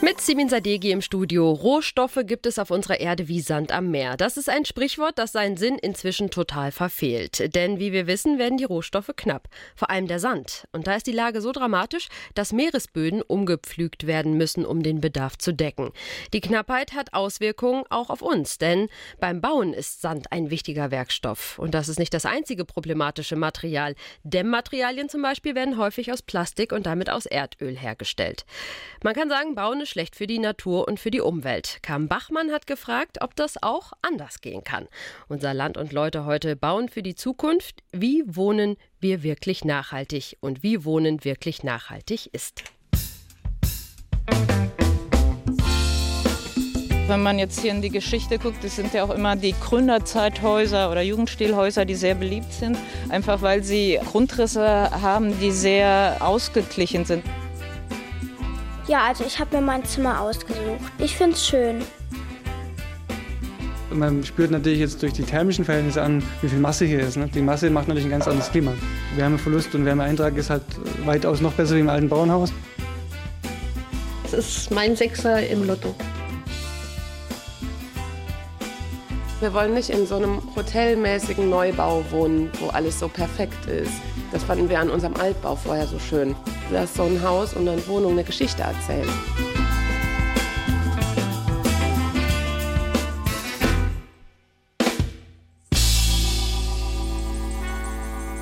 Mit Simin Sadegi im Studio. Rohstoffe gibt es auf unserer Erde wie Sand am Meer. Das ist ein Sprichwort, das seinen Sinn inzwischen total verfehlt. Denn wie wir wissen, werden die Rohstoffe knapp. Vor allem der Sand. Und da ist die Lage so dramatisch, dass Meeresböden umgepflügt werden müssen, um den Bedarf zu decken. Die Knappheit hat Auswirkungen auch auf uns, denn beim Bauen ist Sand ein wichtiger Werkstoff. Und das ist nicht das einzige problematische Material. Dämmmaterialien zum Beispiel werden häufig aus Plastik und damit aus Erdöl hergestellt. Man kann sagen, Bauen ist schlecht für die Natur und für die Umwelt. Kam Bachmann hat gefragt, ob das auch anders gehen kann. Unser Land und Leute heute bauen für die Zukunft. Wie wohnen wir wirklich nachhaltig und wie Wohnen wirklich nachhaltig ist. Wenn man jetzt hier in die Geschichte guckt, das sind ja auch immer die Gründerzeithäuser oder Jugendstilhäuser, die sehr beliebt sind, einfach weil sie Grundrisse haben, die sehr ausgeglichen sind. Ja, also ich habe mir mein Zimmer ausgesucht. Ich finde es schön. Man spürt natürlich jetzt durch die thermischen Verhältnisse an, wie viel Masse hier ist. Ne? Die Masse macht natürlich ein ganz anderes Klima. Wärmeverlust und Wärmeeintrag ist halt weitaus noch besser wie im alten Bauernhaus. Es ist mein Sechser im Lotto. Wir wollen nicht in so einem hotelmäßigen Neubau wohnen, wo alles so perfekt ist. Das fanden wir an unserem Altbau vorher so schön, dass so ein Haus und eine Wohnung eine Geschichte erzählen.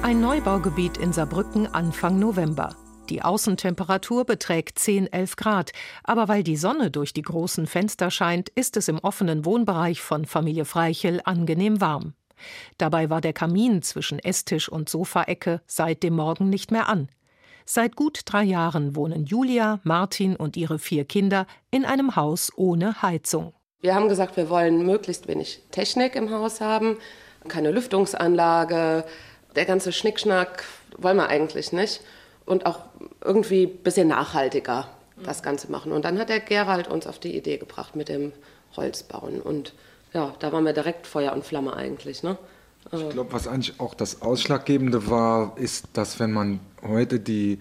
Ein Neubaugebiet in Saarbrücken Anfang November. Die Außentemperatur beträgt 10, 11 Grad, aber weil die Sonne durch die großen Fenster scheint, ist es im offenen Wohnbereich von Familie Freichel angenehm warm. Dabei war der Kamin zwischen Esstisch und Sofaecke seit dem Morgen nicht mehr an. Seit gut drei Jahren wohnen Julia, Martin und ihre vier Kinder in einem Haus ohne Heizung. Wir haben gesagt, wir wollen möglichst wenig Technik im Haus haben, keine Lüftungsanlage, der ganze Schnickschnack wollen wir eigentlich nicht. Und auch irgendwie ein bisschen nachhaltiger das Ganze machen. Und dann hat der Gerald uns auf die Idee gebracht mit dem Holzbauen. Und ja, da waren wir direkt Feuer und Flamme eigentlich. Ne? Ich also glaube, was eigentlich auch das Ausschlaggebende war, ist, dass wenn man heute die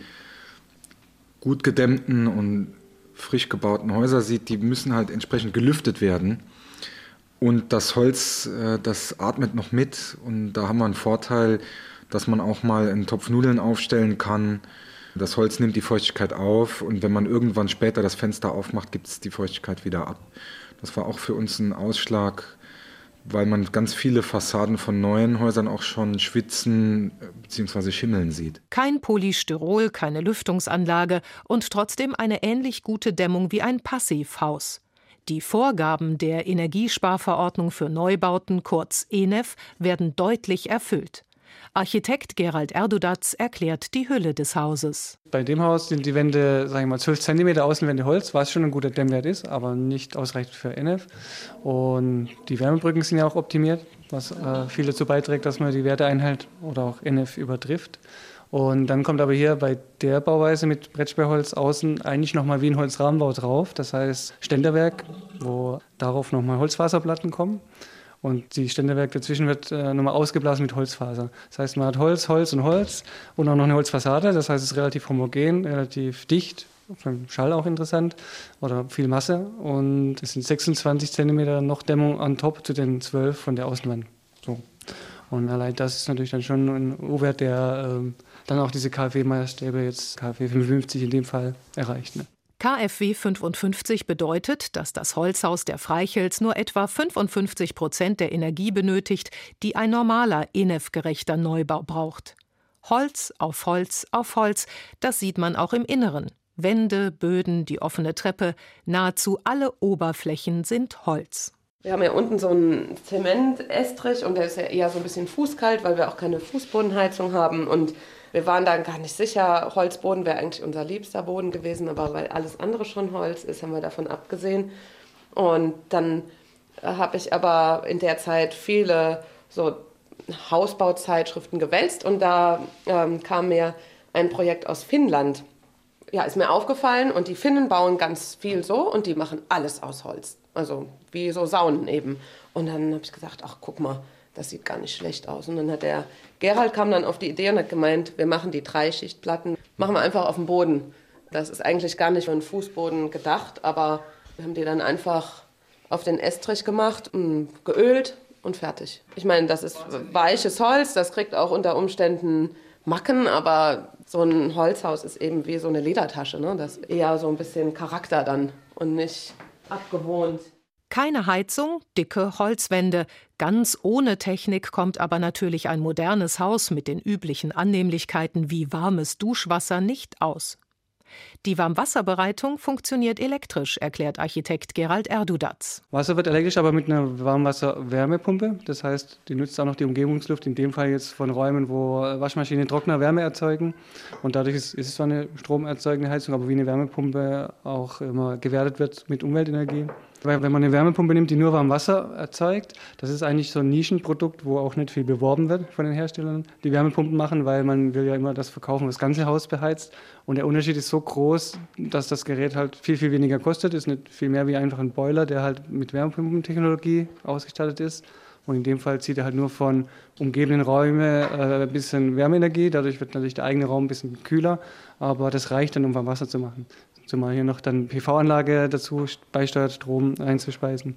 gut gedämmten und frisch gebauten Häuser sieht, die müssen halt entsprechend gelüftet werden. Und das Holz, äh, das atmet noch mit. Und da haben wir einen Vorteil, dass man auch mal einen Topf Nudeln aufstellen kann. Das Holz nimmt die Feuchtigkeit auf und wenn man irgendwann später das Fenster aufmacht, gibt es die Feuchtigkeit wieder ab. Das war auch für uns ein Ausschlag, weil man ganz viele Fassaden von neuen Häusern auch schon schwitzen bzw. schimmeln sieht. Kein Polystyrol, keine Lüftungsanlage und trotzdem eine ähnlich gute Dämmung wie ein Passivhaus. Die Vorgaben der Energiesparverordnung für Neubauten, kurz ENEF, werden deutlich erfüllt. Architekt Gerald Erdudatz erklärt die Hülle des Hauses. Bei dem Haus sind die Wände, sagen wir mal, 12 cm Außenwände Holz, was schon ein guter Dämmwert ist, aber nicht ausreichend für NF. Und die Wärmebrücken sind ja auch optimiert, was äh, viel dazu beiträgt, dass man die Werte einhält oder auch NF übertrifft. Und dann kommt aber hier bei der Bauweise mit Brettsperrholz außen eigentlich nochmal wie ein Holzrahmenbau drauf. Das heißt Ständerwerk, wo darauf nochmal Holzfaserplatten kommen. Und die Ständerwerk dazwischen wird äh, nochmal ausgeblasen mit Holzfaser. Das heißt, man hat Holz, Holz und Holz und auch noch eine Holzfassade. Das heißt, es ist relativ homogen, relativ dicht, vom Schall auch interessant oder viel Masse. Und es sind 26 cm noch Dämmung on top zu den 12 von der Außenwand. So. Und allein das ist natürlich dann schon ein U-Wert, der äh, dann auch diese KfW-Maßstäbe, jetzt KfW 55 in dem Fall, erreicht. Ne? KfW 55 bedeutet, dass das Holzhaus der Freichels nur etwa 55 Prozent der Energie benötigt, die ein normaler ENEF-gerechter Neubau braucht. Holz auf Holz auf Holz, das sieht man auch im Inneren. Wände, Böden, die offene Treppe, nahezu alle Oberflächen sind Holz. Wir haben ja unten so einen Zementestrich und der ist ja eher so ein bisschen fußkalt, weil wir auch keine Fußbodenheizung haben und wir waren dann gar nicht sicher, Holzboden wäre eigentlich unser liebster Boden gewesen, aber weil alles andere schon Holz ist, haben wir davon abgesehen. Und dann habe ich aber in der Zeit viele so Hausbauzeitschriften gewälzt und da ähm, kam mir ein Projekt aus Finnland. Ja, ist mir aufgefallen und die Finnen bauen ganz viel so und die machen alles aus Holz. Also wie so Saunen eben. Und dann habe ich gesagt, ach guck mal, das sieht gar nicht schlecht aus. Und dann hat der Gerald kam dann auf die Idee und hat gemeint, wir machen die Dreischichtplatten, machen wir einfach auf dem Boden. Das ist eigentlich gar nicht für einen Fußboden gedacht, aber wir haben die dann einfach auf den Estrich gemacht, geölt und fertig. Ich meine, das ist weiches Holz, das kriegt auch unter Umständen Macken, aber so ein Holzhaus ist eben wie so eine Ledertasche. Ne? Das ist eher so ein bisschen Charakter dann und nicht abgewohnt. Keine Heizung, dicke Holzwände. Ganz ohne Technik kommt aber natürlich ein modernes Haus mit den üblichen Annehmlichkeiten wie warmes Duschwasser nicht aus. Die Warmwasserbereitung funktioniert elektrisch, erklärt Architekt Gerald Erdudatz. Wasser wird elektrisch, aber mit einer Warmwasser-Wärmepumpe. Das heißt, die nutzt auch noch die Umgebungsluft, in dem Fall jetzt von Räumen, wo Waschmaschinen Trockner Wärme erzeugen. Und dadurch ist, ist es zwar eine stromerzeugende Heizung, aber wie eine Wärmepumpe auch immer gewertet wird mit Umweltenergie. Weil wenn man eine Wärmepumpe nimmt, die nur warm Wasser erzeugt, das ist eigentlich so ein Nischenprodukt, wo auch nicht viel beworben wird von den Herstellern, die Wärmepumpen machen, weil man will ja immer das verkaufen, was das ganze Haus beheizt. Und der Unterschied ist so groß, dass das Gerät halt viel, viel weniger kostet. Ist nicht viel mehr wie einfach ein Boiler, der halt mit Wärmepumpentechnologie ausgestattet ist. Und in dem Fall zieht er halt nur von umgebenden Räumen äh, ein bisschen Wärmeenergie. Dadurch wird natürlich der eigene Raum ein bisschen kühler. Aber das reicht dann, um warm Wasser zu machen. Zumal hier noch dann PV-Anlage dazu beisteuert, Strom einzuspeisen.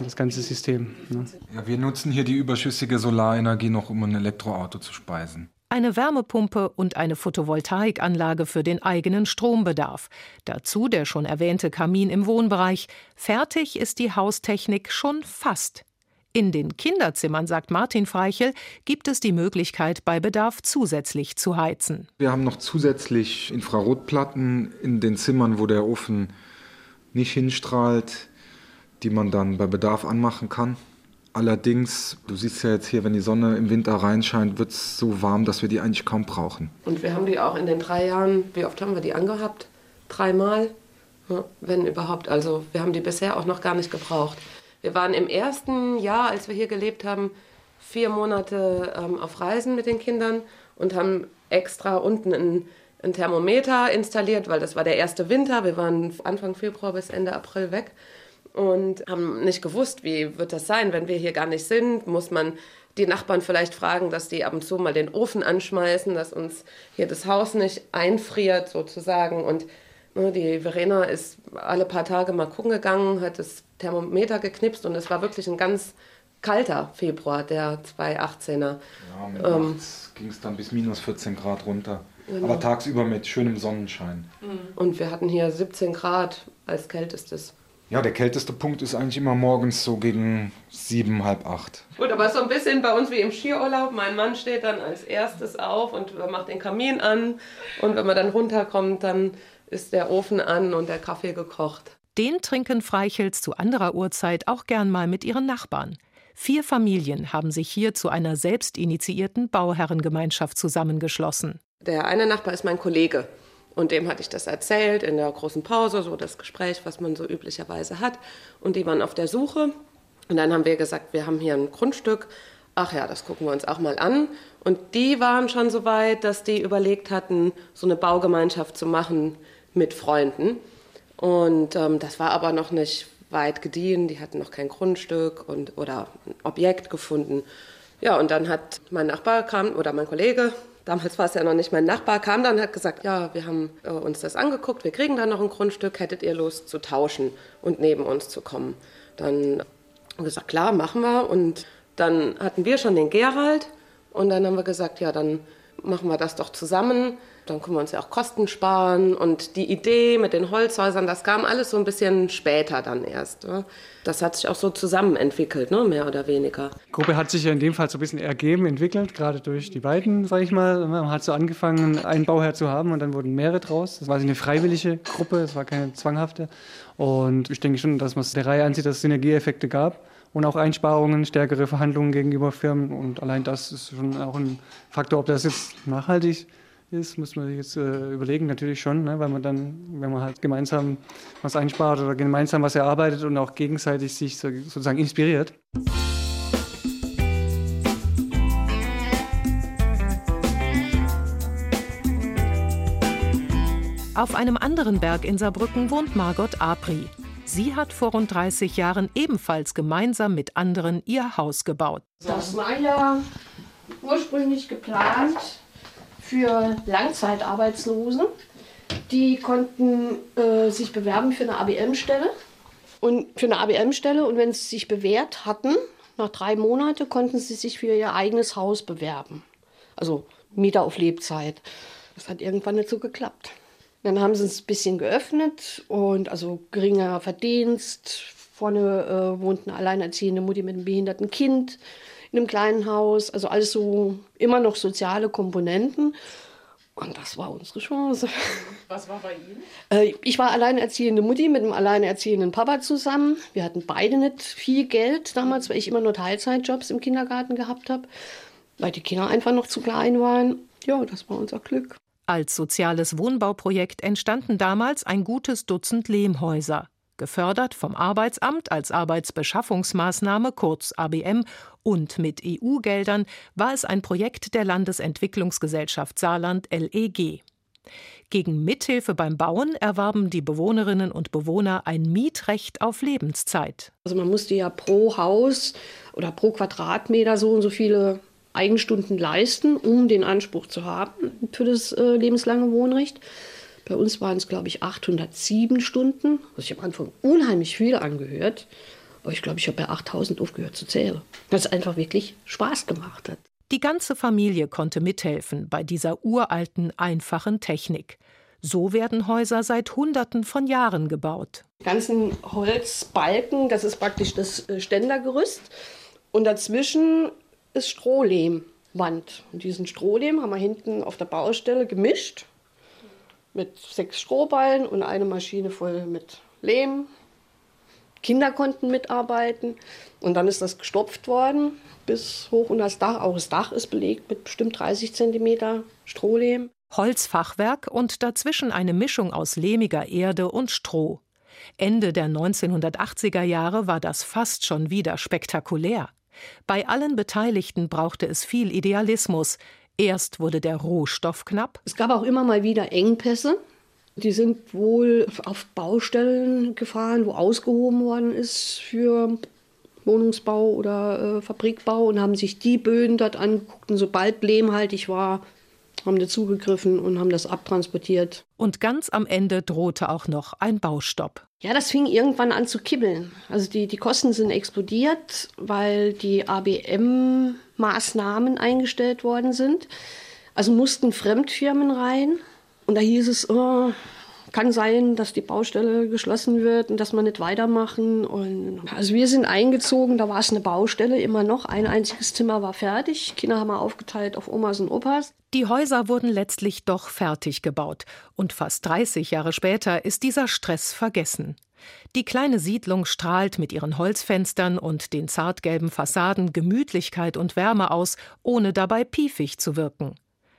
Das ganze System. Ne? Ja, wir nutzen hier die überschüssige Solarenergie noch, um ein Elektroauto zu speisen. Eine Wärmepumpe und eine Photovoltaikanlage für den eigenen Strombedarf. Dazu der schon erwähnte Kamin im Wohnbereich. Fertig ist die Haustechnik schon fast. In den Kinderzimmern, sagt Martin Freichel, gibt es die Möglichkeit, bei Bedarf zusätzlich zu heizen. Wir haben noch zusätzlich Infrarotplatten in den Zimmern, wo der Ofen nicht hinstrahlt, die man dann bei Bedarf anmachen kann. Allerdings, du siehst ja jetzt hier, wenn die Sonne im Winter reinscheint, wird es so warm, dass wir die eigentlich kaum brauchen. Und wir haben die auch in den drei Jahren, wie oft haben wir die angehabt? Dreimal, wenn überhaupt. Also wir haben die bisher auch noch gar nicht gebraucht. Wir waren im ersten Jahr, als wir hier gelebt haben, vier Monate ähm, auf Reisen mit den Kindern und haben extra unten ein, ein, Thermometer installiert, weil das war der erste Winter. Wir waren Anfang Februar bis Ende April weg und haben nicht gewusst, wie wird das sein, wenn wir hier gar nicht sind. Muss man die Nachbarn vielleicht fragen, dass die ab und zu mal den Ofen anschmeißen, dass uns hier das Haus nicht einfriert sozusagen. Und die Verena ist alle paar Tage mal gucken gegangen, hat das Thermometer geknipst und es war wirklich ein ganz kalter Februar, der 2018er. Ja, mit ähm, ging es dann bis minus 14 Grad runter. Genau. Aber tagsüber mit schönem Sonnenschein. Mhm. Und wir hatten hier 17 Grad als kältestes. Ja, der kälteste Punkt ist eigentlich immer morgens so gegen sieben, halb acht. Gut, aber so ein bisschen bei uns wie im Skiurlaub. Mein Mann steht dann als erstes auf und macht den Kamin an. Und wenn man dann runterkommt, dann ist der Ofen an und der Kaffee gekocht. Den trinken Freichels zu anderer Uhrzeit auch gern mal mit ihren Nachbarn. Vier Familien haben sich hier zu einer selbstinitiierten Bauherrengemeinschaft zusammengeschlossen. Der eine Nachbar ist mein Kollege. Und dem hatte ich das erzählt in der großen Pause, so das Gespräch, was man so üblicherweise hat. Und die waren auf der Suche. Und dann haben wir gesagt, wir haben hier ein Grundstück. Ach ja, das gucken wir uns auch mal an. Und die waren schon so weit, dass die überlegt hatten, so eine Baugemeinschaft zu machen mit Freunden. Und ähm, das war aber noch nicht weit gediehen. Die hatten noch kein Grundstück und, oder ein Objekt gefunden. Ja, und dann hat mein Nachbar kam, oder mein Kollege, damals war es ja noch nicht mein Nachbar, kam dann und hat gesagt, ja, wir haben äh, uns das angeguckt, wir kriegen da noch ein Grundstück, hättet ihr Lust zu tauschen und neben uns zu kommen? Dann haben wir gesagt, klar, machen wir. Und dann hatten wir schon den Gerald und dann haben wir gesagt, ja, dann machen wir das doch zusammen dann können wir uns ja auch Kosten sparen. Und die Idee mit den Holzhäusern, das kam alles so ein bisschen später dann erst. Ne? Das hat sich auch so zusammen entwickelt, ne? mehr oder weniger. Die Gruppe hat sich ja in dem Fall so ein bisschen ergeben, entwickelt, gerade durch die beiden, sage ich mal. Man hat so angefangen, einen Bauherr zu haben und dann wurden mehrere draus. Das war eine freiwillige Gruppe, es war keine zwanghafte. Und ich denke schon, dass man es der Reihe ansieht, dass es Synergieeffekte gab und auch Einsparungen, stärkere Verhandlungen gegenüber Firmen. Und allein das ist schon auch ein Faktor, ob das jetzt nachhaltig ist muss man sich jetzt äh, überlegen, natürlich schon, ne, weil man dann, wenn man halt gemeinsam was einspart oder gemeinsam was erarbeitet und auch gegenseitig sich so, sozusagen inspiriert. Auf einem anderen Berg in Saarbrücken wohnt Margot Apri. Sie hat vor rund 30 Jahren ebenfalls gemeinsam mit anderen ihr Haus gebaut. Das war ja ursprünglich geplant für Langzeitarbeitslose. Die konnten äh, sich bewerben für eine ABM-Stelle. Und für eine ABM-Stelle und wenn sie sich bewährt hatten, nach drei Monaten konnten sie sich für ihr eigenes Haus bewerben. Also Mieter auf Lebzeit. Das hat irgendwann nicht so geklappt. Dann haben sie es ein bisschen geöffnet und also geringer Verdienst. Vorne äh, wohnt eine alleinerziehende Mutti mit einem behinderten Kind in einem kleinen Haus. Also alles so immer noch soziale Komponenten. Und das war unsere Chance. Was war bei Ihnen? Äh, ich war alleinerziehende Mutti mit einem alleinerziehenden Papa zusammen. Wir hatten beide nicht viel Geld damals, weil ich immer nur Teilzeitjobs im Kindergarten gehabt habe, weil die Kinder einfach noch zu klein waren. Ja, das war unser Glück. Als soziales Wohnbauprojekt entstanden damals ein gutes Dutzend Lehmhäuser gefördert vom Arbeitsamt als Arbeitsbeschaffungsmaßnahme kurz ABM und mit EU-Geldern war es ein Projekt der Landesentwicklungsgesellschaft Saarland LEG. Gegen Mithilfe beim Bauen erwarben die Bewohnerinnen und Bewohner ein Mietrecht auf Lebenszeit. Also man musste ja pro Haus oder pro Quadratmeter so und so viele Eigenstunden leisten, um den Anspruch zu haben für das äh, lebenslange Wohnrecht. Bei uns waren es, glaube ich, 807 Stunden. Was ich am Anfang unheimlich viel angehört. Aber ich glaube, ich habe bei 8000 aufgehört zu zählen. Weil es einfach wirklich Spaß gemacht hat. Die ganze Familie konnte mithelfen bei dieser uralten, einfachen Technik. So werden Häuser seit Hunderten von Jahren gebaut. Die ganzen Holzbalken, das ist praktisch das äh, Ständergerüst. Und dazwischen ist Strohlehmwand. Und diesen Strohlehm haben wir hinten auf der Baustelle gemischt mit sechs Strohballen und eine Maschine voll mit Lehm. Kinder konnten mitarbeiten und dann ist das gestopft worden bis hoch unter das Dach. Auch das Dach ist belegt mit bestimmt 30 cm Strohlehm. Holzfachwerk und dazwischen eine Mischung aus lehmiger Erde und Stroh. Ende der 1980er Jahre war das fast schon wieder spektakulär. Bei allen Beteiligten brauchte es viel Idealismus, Erst wurde der Rohstoff knapp. Es gab auch immer mal wieder Engpässe. Die sind wohl auf Baustellen gefahren, wo ausgehoben worden ist für Wohnungsbau oder äh, Fabrikbau und haben sich die Böden dort angeguckt. Und sobald lehmhaltig war, haben dazugegriffen und haben das abtransportiert. Und ganz am Ende drohte auch noch ein Baustopp. Ja, das fing irgendwann an zu kibbeln. Also die, die Kosten sind explodiert, weil die ABM-Maßnahmen eingestellt worden sind. Also mussten Fremdfirmen rein. Und da hieß es, oh, kann sein, dass die Baustelle geschlossen wird und dass wir nicht weitermachen. Und also wir sind eingezogen, da war es eine Baustelle immer noch. Ein einziges Zimmer war fertig. Kinder haben wir aufgeteilt auf Omas und Opas. Die Häuser wurden letztlich doch fertig gebaut. Und fast 30 Jahre später ist dieser Stress vergessen. Die kleine Siedlung strahlt mit ihren Holzfenstern und den zartgelben Fassaden Gemütlichkeit und Wärme aus, ohne dabei piefig zu wirken.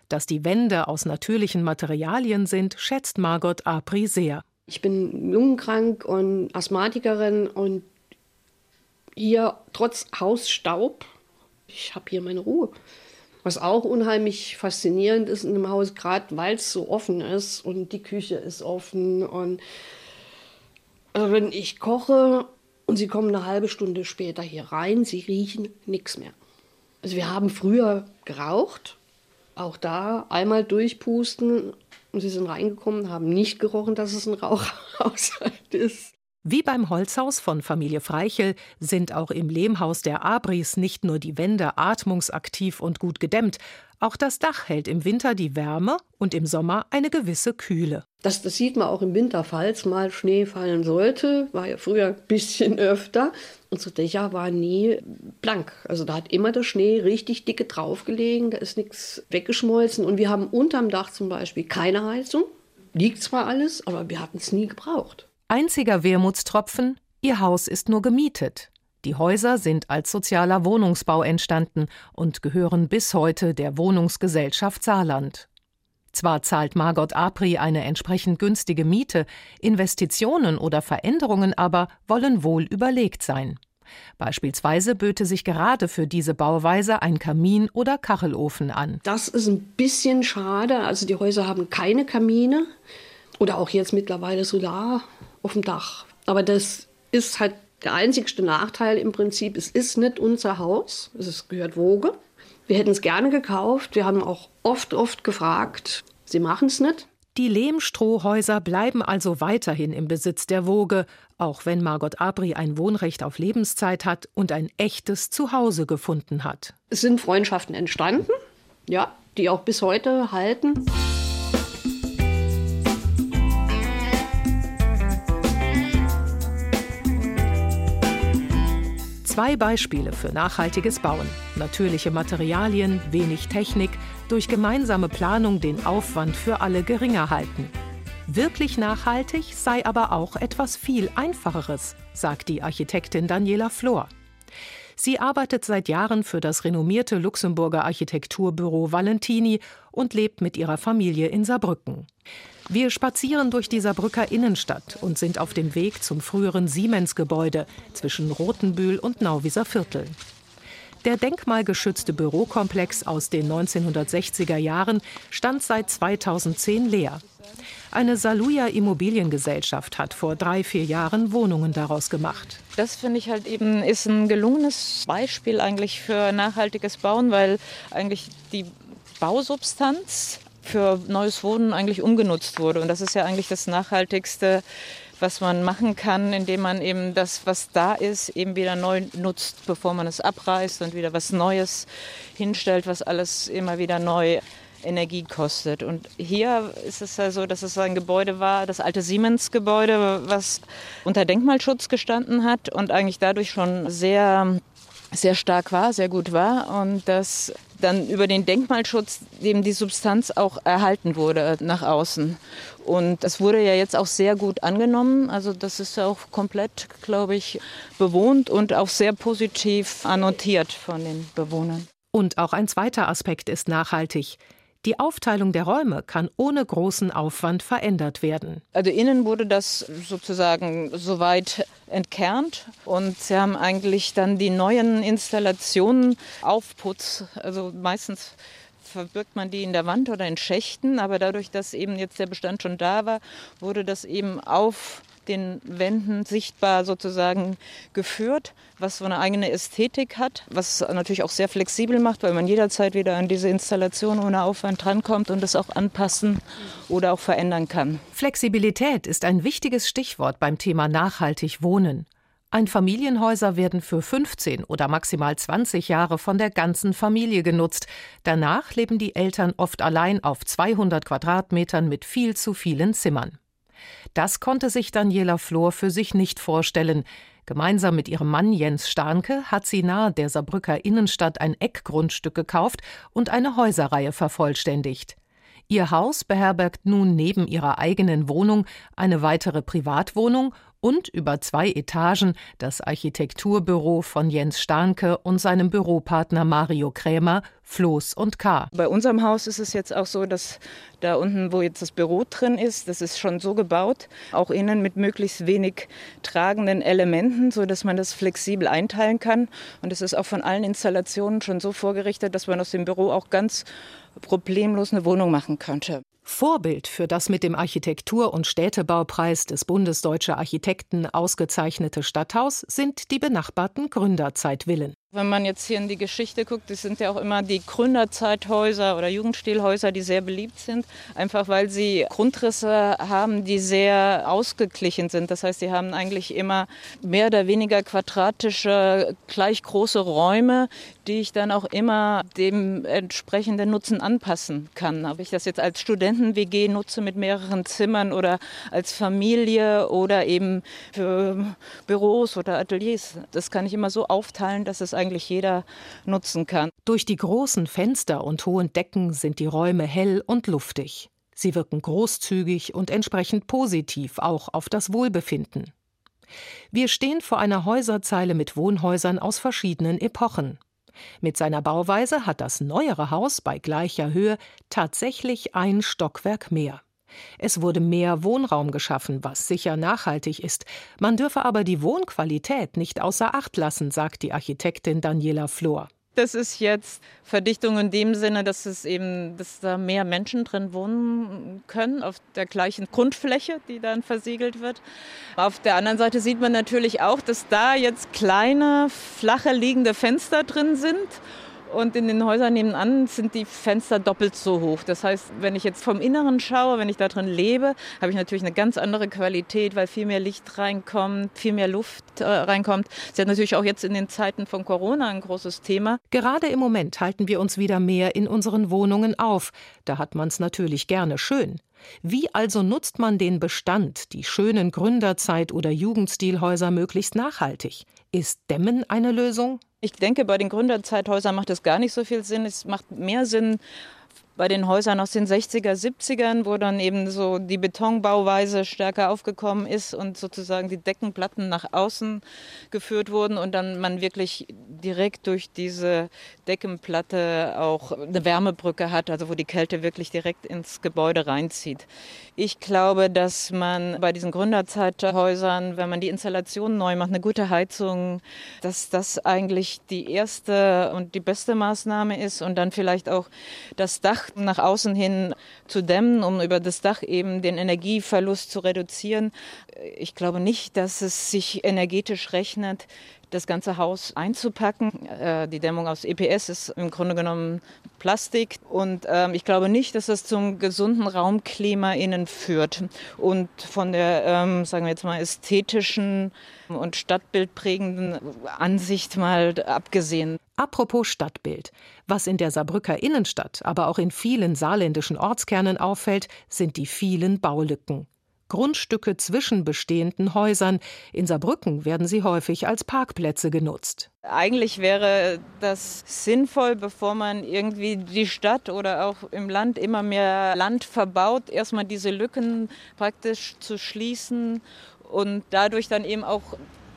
Dass die Wände aus natürlichen Materialien sind, schätzt Margot Apri sehr. Ich bin lungenkrank und Asthmatikerin und hier trotz Hausstaub, ich habe hier meine Ruhe. Was auch unheimlich faszinierend ist in dem Haus, gerade weil es so offen ist und die Küche ist offen. Und also wenn ich koche und sie kommen eine halbe Stunde später hier rein, sie riechen nichts mehr. Also wir haben früher geraucht auch da einmal durchpusten und sie sind reingekommen, haben nicht gerochen, dass es ein Rauchhaushalt ist. Wie beim Holzhaus von Familie Freichel sind auch im Lehmhaus der Abris nicht nur die Wände atmungsaktiv und gut gedämmt, auch das Dach hält im Winter die Wärme und im Sommer eine gewisse Kühle. Das, das sieht man auch im Winter, falls mal Schnee fallen sollte. War ja früher ein bisschen öfter. Unsere Dächer waren nie blank. Also da hat immer der Schnee richtig dicke draufgelegen, da ist nichts weggeschmolzen. Und wir haben unterm Dach zum Beispiel keine Heizung. Liegt zwar alles, aber wir hatten es nie gebraucht. Einziger Wermutstropfen, ihr Haus ist nur gemietet. Die Häuser sind als sozialer Wohnungsbau entstanden und gehören bis heute der Wohnungsgesellschaft Saarland. Zwar zahlt Margot Apri eine entsprechend günstige Miete, Investitionen oder Veränderungen aber wollen wohl überlegt sein. Beispielsweise böte sich gerade für diese Bauweise ein Kamin oder Kachelofen an. Das ist ein bisschen schade. Also die Häuser haben keine Kamine oder auch jetzt mittlerweile Solar auf dem Dach. Aber das ist halt der einzigste Nachteil im Prinzip. Es ist nicht unser Haus, es gehört Woge. Wir hätten es gerne gekauft. Wir haben auch oft, oft gefragt. Sie machen es nicht. Die Lehmstrohhäuser bleiben also weiterhin im Besitz der Woge, auch wenn Margot Abri ein Wohnrecht auf Lebenszeit hat und ein echtes Zuhause gefunden hat. Es sind Freundschaften entstanden, ja, die auch bis heute halten. Zwei Beispiele für nachhaltiges Bauen. Natürliche Materialien, wenig Technik, durch gemeinsame Planung den Aufwand für alle geringer halten. Wirklich nachhaltig sei aber auch etwas viel Einfacheres, sagt die Architektin Daniela Flor. Sie arbeitet seit Jahren für das renommierte Luxemburger Architekturbüro Valentini und lebt mit ihrer Familie in Saarbrücken. Wir spazieren durch die Saarbrücker Innenstadt und sind auf dem Weg zum früheren Siemens-Gebäude zwischen Rotenbühl und Nauwieser Viertel. Der denkmalgeschützte Bürokomplex aus den 1960er Jahren stand seit 2010 leer. Eine Saluja Immobiliengesellschaft hat vor drei, vier Jahren Wohnungen daraus gemacht. Das finde ich halt eben ist ein gelungenes Beispiel eigentlich für nachhaltiges Bauen, weil eigentlich die Bausubstanz für neues Wohnen eigentlich umgenutzt wurde. Und das ist ja eigentlich das Nachhaltigste, was man machen kann, indem man eben das, was da ist, eben wieder neu nutzt, bevor man es abreißt und wieder was Neues hinstellt, was alles immer wieder neu Energie kostet. Und hier ist es ja so, dass es ein Gebäude war, das alte Siemens-Gebäude, was unter Denkmalschutz gestanden hat und eigentlich dadurch schon sehr sehr stark war, sehr gut war und dass dann über den Denkmalschutz eben die Substanz auch erhalten wurde nach außen. Und das wurde ja jetzt auch sehr gut angenommen. Also das ist ja auch komplett, glaube ich, bewohnt und auch sehr positiv annotiert von den Bewohnern. Und auch ein zweiter Aspekt ist nachhaltig. Die Aufteilung der Räume kann ohne großen Aufwand verändert werden. Also innen wurde das sozusagen soweit entkernt und sie haben eigentlich dann die neuen Installationen Aufputz, also meistens verbirgt man die in der Wand oder in Schächten, aber dadurch, dass eben jetzt der Bestand schon da war, wurde das eben auf den Wänden sichtbar sozusagen geführt, was so eine eigene Ästhetik hat, was natürlich auch sehr flexibel macht, weil man jederzeit wieder an diese Installation ohne Aufwand drankommt und es auch anpassen oder auch verändern kann. Flexibilität ist ein wichtiges Stichwort beim Thema nachhaltig wohnen. Einfamilienhäuser werden für 15 oder maximal 20 Jahre von der ganzen Familie genutzt. Danach leben die Eltern oft allein auf 200 Quadratmetern mit viel zu vielen Zimmern. Das konnte sich Daniela Flor für sich nicht vorstellen. Gemeinsam mit ihrem Mann Jens Starnke hat sie nahe der Saarbrücker Innenstadt ein Eckgrundstück gekauft und eine Häuserreihe vervollständigt. Ihr Haus beherbergt nun neben ihrer eigenen Wohnung eine weitere Privatwohnung und über zwei Etagen das Architekturbüro von Jens Starnke und seinem Büropartner Mario Krämer, Floß und K. Bei unserem Haus ist es jetzt auch so, dass da unten, wo jetzt das Büro drin ist, das ist schon so gebaut, auch innen mit möglichst wenig tragenden Elementen, so dass man das flexibel einteilen kann. Und es ist auch von allen Installationen schon so vorgerichtet, dass man aus dem Büro auch ganz problemlos eine Wohnung machen könnte. Vorbild für das mit dem Architektur- und Städtebaupreis des Bundesdeutscher Architekten ausgezeichnete Stadthaus sind die benachbarten Gründerzeitvillen. Wenn man jetzt hier in die Geschichte guckt, das sind ja auch immer die Gründerzeithäuser oder Jugendstilhäuser, die sehr beliebt sind, einfach weil sie Grundrisse haben, die sehr ausgeglichen sind. Das heißt, sie haben eigentlich immer mehr oder weniger quadratische, gleich große Räume, die ich dann auch immer dem entsprechenden Nutzen anpassen kann. Ob ich das jetzt als Studenten-WG nutze mit mehreren Zimmern oder als Familie oder eben für Büros oder Ateliers, das kann ich immer so aufteilen, dass es eigentlich jeder nutzen kann. Durch die großen Fenster und hohen Decken sind die Räume hell und luftig. Sie wirken großzügig und entsprechend positiv auch auf das Wohlbefinden. Wir stehen vor einer Häuserzeile mit Wohnhäusern aus verschiedenen Epochen. Mit seiner Bauweise hat das neuere Haus bei gleicher Höhe tatsächlich ein Stockwerk mehr. Es wurde mehr Wohnraum geschaffen, was sicher nachhaltig ist. Man dürfe aber die Wohnqualität nicht außer Acht lassen, sagt die Architektin Daniela Flor. Das ist jetzt Verdichtung in dem Sinne, dass es eben, dass da mehr Menschen drin wohnen können auf der gleichen Grundfläche, die dann versiegelt wird. Auf der anderen Seite sieht man natürlich auch, dass da jetzt kleine, flache liegende Fenster drin sind und in den Häusern nebenan sind die Fenster doppelt so hoch. Das heißt, wenn ich jetzt vom Inneren schaue, wenn ich da drin lebe, habe ich natürlich eine ganz andere Qualität, weil viel mehr Licht reinkommt, viel mehr Luft äh, reinkommt. Das ist natürlich auch jetzt in den Zeiten von Corona ein großes Thema. Gerade im Moment halten wir uns wieder mehr in unseren Wohnungen auf. Da hat man es natürlich gerne schön. Wie also nutzt man den Bestand, die schönen Gründerzeit- oder Jugendstilhäuser möglichst nachhaltig? Ist Dämmen eine Lösung? Ich denke, bei den Gründerzeithäusern macht es gar nicht so viel Sinn. Es macht mehr Sinn, bei den Häusern aus den 60er, 70ern, wo dann eben so die Betonbauweise stärker aufgekommen ist und sozusagen die Deckenplatten nach außen geführt wurden und dann man wirklich direkt durch diese Deckenplatte auch eine Wärmebrücke hat, also wo die Kälte wirklich direkt ins Gebäude reinzieht. Ich glaube, dass man bei diesen Gründerzeithäusern, wenn man die Installation neu macht, eine gute Heizung, dass das eigentlich die erste und die beste Maßnahme ist und dann vielleicht auch das Dach nach außen hin zu dämmen, um über das Dach eben den Energieverlust zu reduzieren. Ich glaube nicht, dass es sich energetisch rechnet, das ganze Haus einzupacken. Äh, die Dämmung aus EPS ist im Grunde genommen Plastik und ähm, ich glaube nicht, dass das zum gesunden Raumklima innen führt und von der, ähm, sagen wir jetzt mal, ästhetischen und stadtbildprägenden Ansicht mal abgesehen. Apropos Stadtbild. Was in der Saarbrücker Innenstadt, aber auch in vielen saarländischen Ortskernen auffällt, sind die vielen Baulücken. Grundstücke zwischen bestehenden Häusern. In Saarbrücken werden sie häufig als Parkplätze genutzt. Eigentlich wäre das sinnvoll, bevor man irgendwie die Stadt oder auch im Land immer mehr Land verbaut, erstmal diese Lücken praktisch zu schließen und dadurch dann eben auch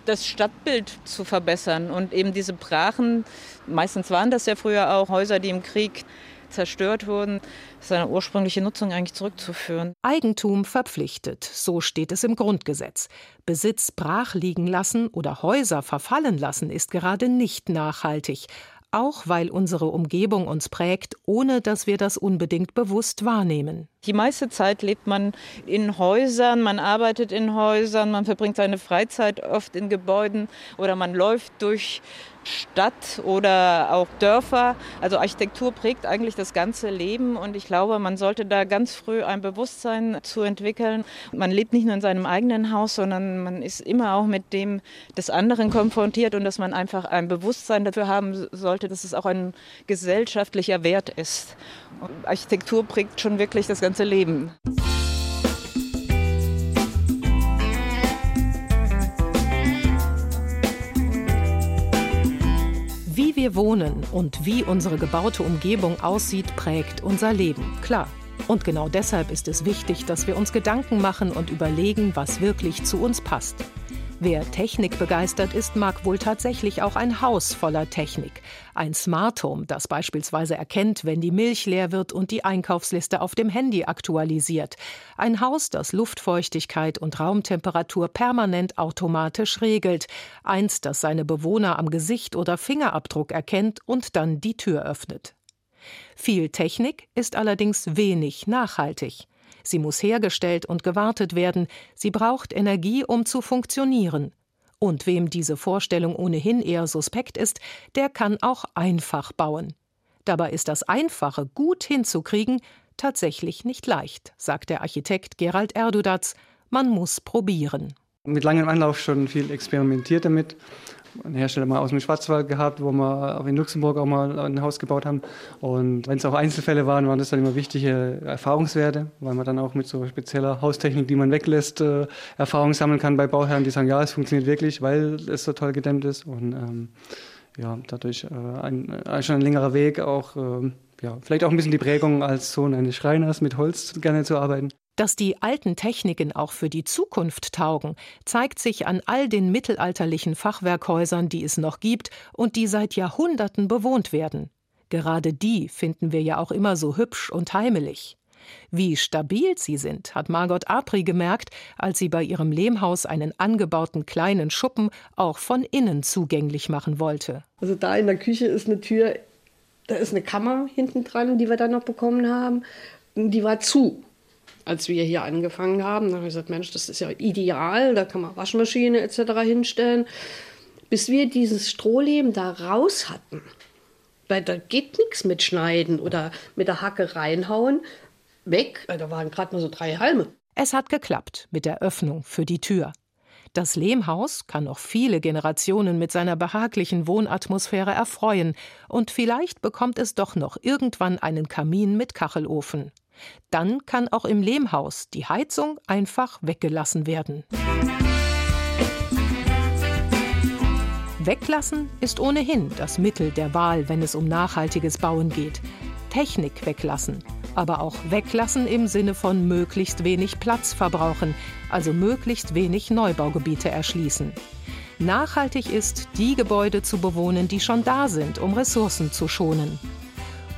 das Stadtbild zu verbessern und eben diese Brachen, meistens waren das ja früher auch Häuser, die im Krieg zerstört wurden, seine ursprüngliche Nutzung eigentlich zurückzuführen. Eigentum verpflichtet, so steht es im Grundgesetz. Besitz brach liegen lassen oder Häuser verfallen lassen ist gerade nicht nachhaltig, auch weil unsere Umgebung uns prägt, ohne dass wir das unbedingt bewusst wahrnehmen. Die meiste Zeit lebt man in Häusern, man arbeitet in Häusern, man verbringt seine Freizeit oft in Gebäuden oder man läuft durch Stadt oder auch Dörfer. Also Architektur prägt eigentlich das ganze Leben und ich glaube, man sollte da ganz früh ein Bewusstsein zu entwickeln. Man lebt nicht nur in seinem eigenen Haus, sondern man ist immer auch mit dem des anderen konfrontiert und dass man einfach ein Bewusstsein dafür haben sollte, dass es auch ein gesellschaftlicher Wert ist. Und Architektur prägt schon wirklich das ganze Leben. Wie wir wohnen und wie unsere gebaute Umgebung aussieht, prägt unser Leben, klar. Und genau deshalb ist es wichtig, dass wir uns Gedanken machen und überlegen, was wirklich zu uns passt. Wer Technik begeistert ist, mag wohl tatsächlich auch ein Haus voller Technik. Ein Smart Home, das beispielsweise erkennt, wenn die Milch leer wird und die Einkaufsliste auf dem Handy aktualisiert. Ein Haus, das Luftfeuchtigkeit und Raumtemperatur permanent automatisch regelt. Eins, das seine Bewohner am Gesicht oder Fingerabdruck erkennt und dann die Tür öffnet. Viel Technik ist allerdings wenig nachhaltig. Sie muss hergestellt und gewartet werden, sie braucht Energie, um zu funktionieren. Und wem diese Vorstellung ohnehin eher suspekt ist, der kann auch einfach bauen. Dabei ist das Einfache gut hinzukriegen tatsächlich nicht leicht, sagt der Architekt Gerald Erdudatz. Man muss probieren. Mit langem Anlauf schon viel experimentiert damit einen Hersteller mal aus dem Schwarzwald gehabt, wo wir in Luxemburg auch mal ein Haus gebaut haben. Und wenn es auch Einzelfälle waren, waren das dann immer wichtige Erfahrungswerte, weil man dann auch mit so spezieller Haustechnik, die man weglässt, äh, Erfahrung sammeln kann bei Bauherren, die sagen, ja, es funktioniert wirklich, weil es so toll gedämmt ist. Und ähm, ja, dadurch äh, ein, ein, schon ein längerer Weg, auch äh, ja, vielleicht auch ein bisschen die Prägung als Sohn eines Schreiners mit Holz gerne zu arbeiten. Dass die alten Techniken auch für die Zukunft taugen, zeigt sich an all den mittelalterlichen Fachwerkhäusern, die es noch gibt und die seit Jahrhunderten bewohnt werden. Gerade die finden wir ja auch immer so hübsch und heimelig. Wie stabil sie sind, hat Margot Apri gemerkt, als sie bei ihrem Lehmhaus einen angebauten kleinen Schuppen auch von innen zugänglich machen wollte. Also da in der Küche ist eine Tür, da ist eine Kammer hinten dran, die wir dann noch bekommen haben. Die war zu, als wir hier angefangen haben. Da habe ich gesagt, Mensch, das ist ja ideal, da kann man Waschmaschine etc. hinstellen. Bis wir dieses Strohlehm da raus hatten, weil da geht nichts mit Schneiden oder mit der Hacke reinhauen, weg. Da waren gerade mal so drei Halme. Es hat geklappt mit der Öffnung für die Tür. Das Lehmhaus kann noch viele Generationen mit seiner behaglichen Wohnatmosphäre erfreuen, und vielleicht bekommt es doch noch irgendwann einen Kamin mit Kachelofen. Dann kann auch im Lehmhaus die Heizung einfach weggelassen werden. Weglassen ist ohnehin das Mittel der Wahl, wenn es um nachhaltiges Bauen geht. Technik weglassen, aber auch weglassen im Sinne von möglichst wenig Platz verbrauchen, also möglichst wenig Neubaugebiete erschließen. Nachhaltig ist, die Gebäude zu bewohnen, die schon da sind, um Ressourcen zu schonen.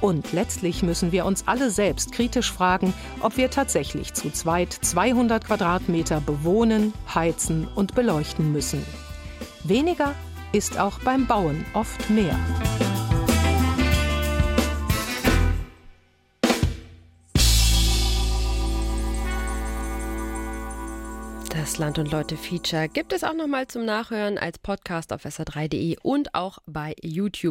Und letztlich müssen wir uns alle selbst kritisch fragen, ob wir tatsächlich zu zweit 200 Quadratmeter bewohnen, heizen und beleuchten müssen. Weniger ist auch beim Bauen oft mehr. Das Land und Leute Feature gibt es auch nochmal zum Nachhören als Podcast auf sr3.de und auch bei YouTube.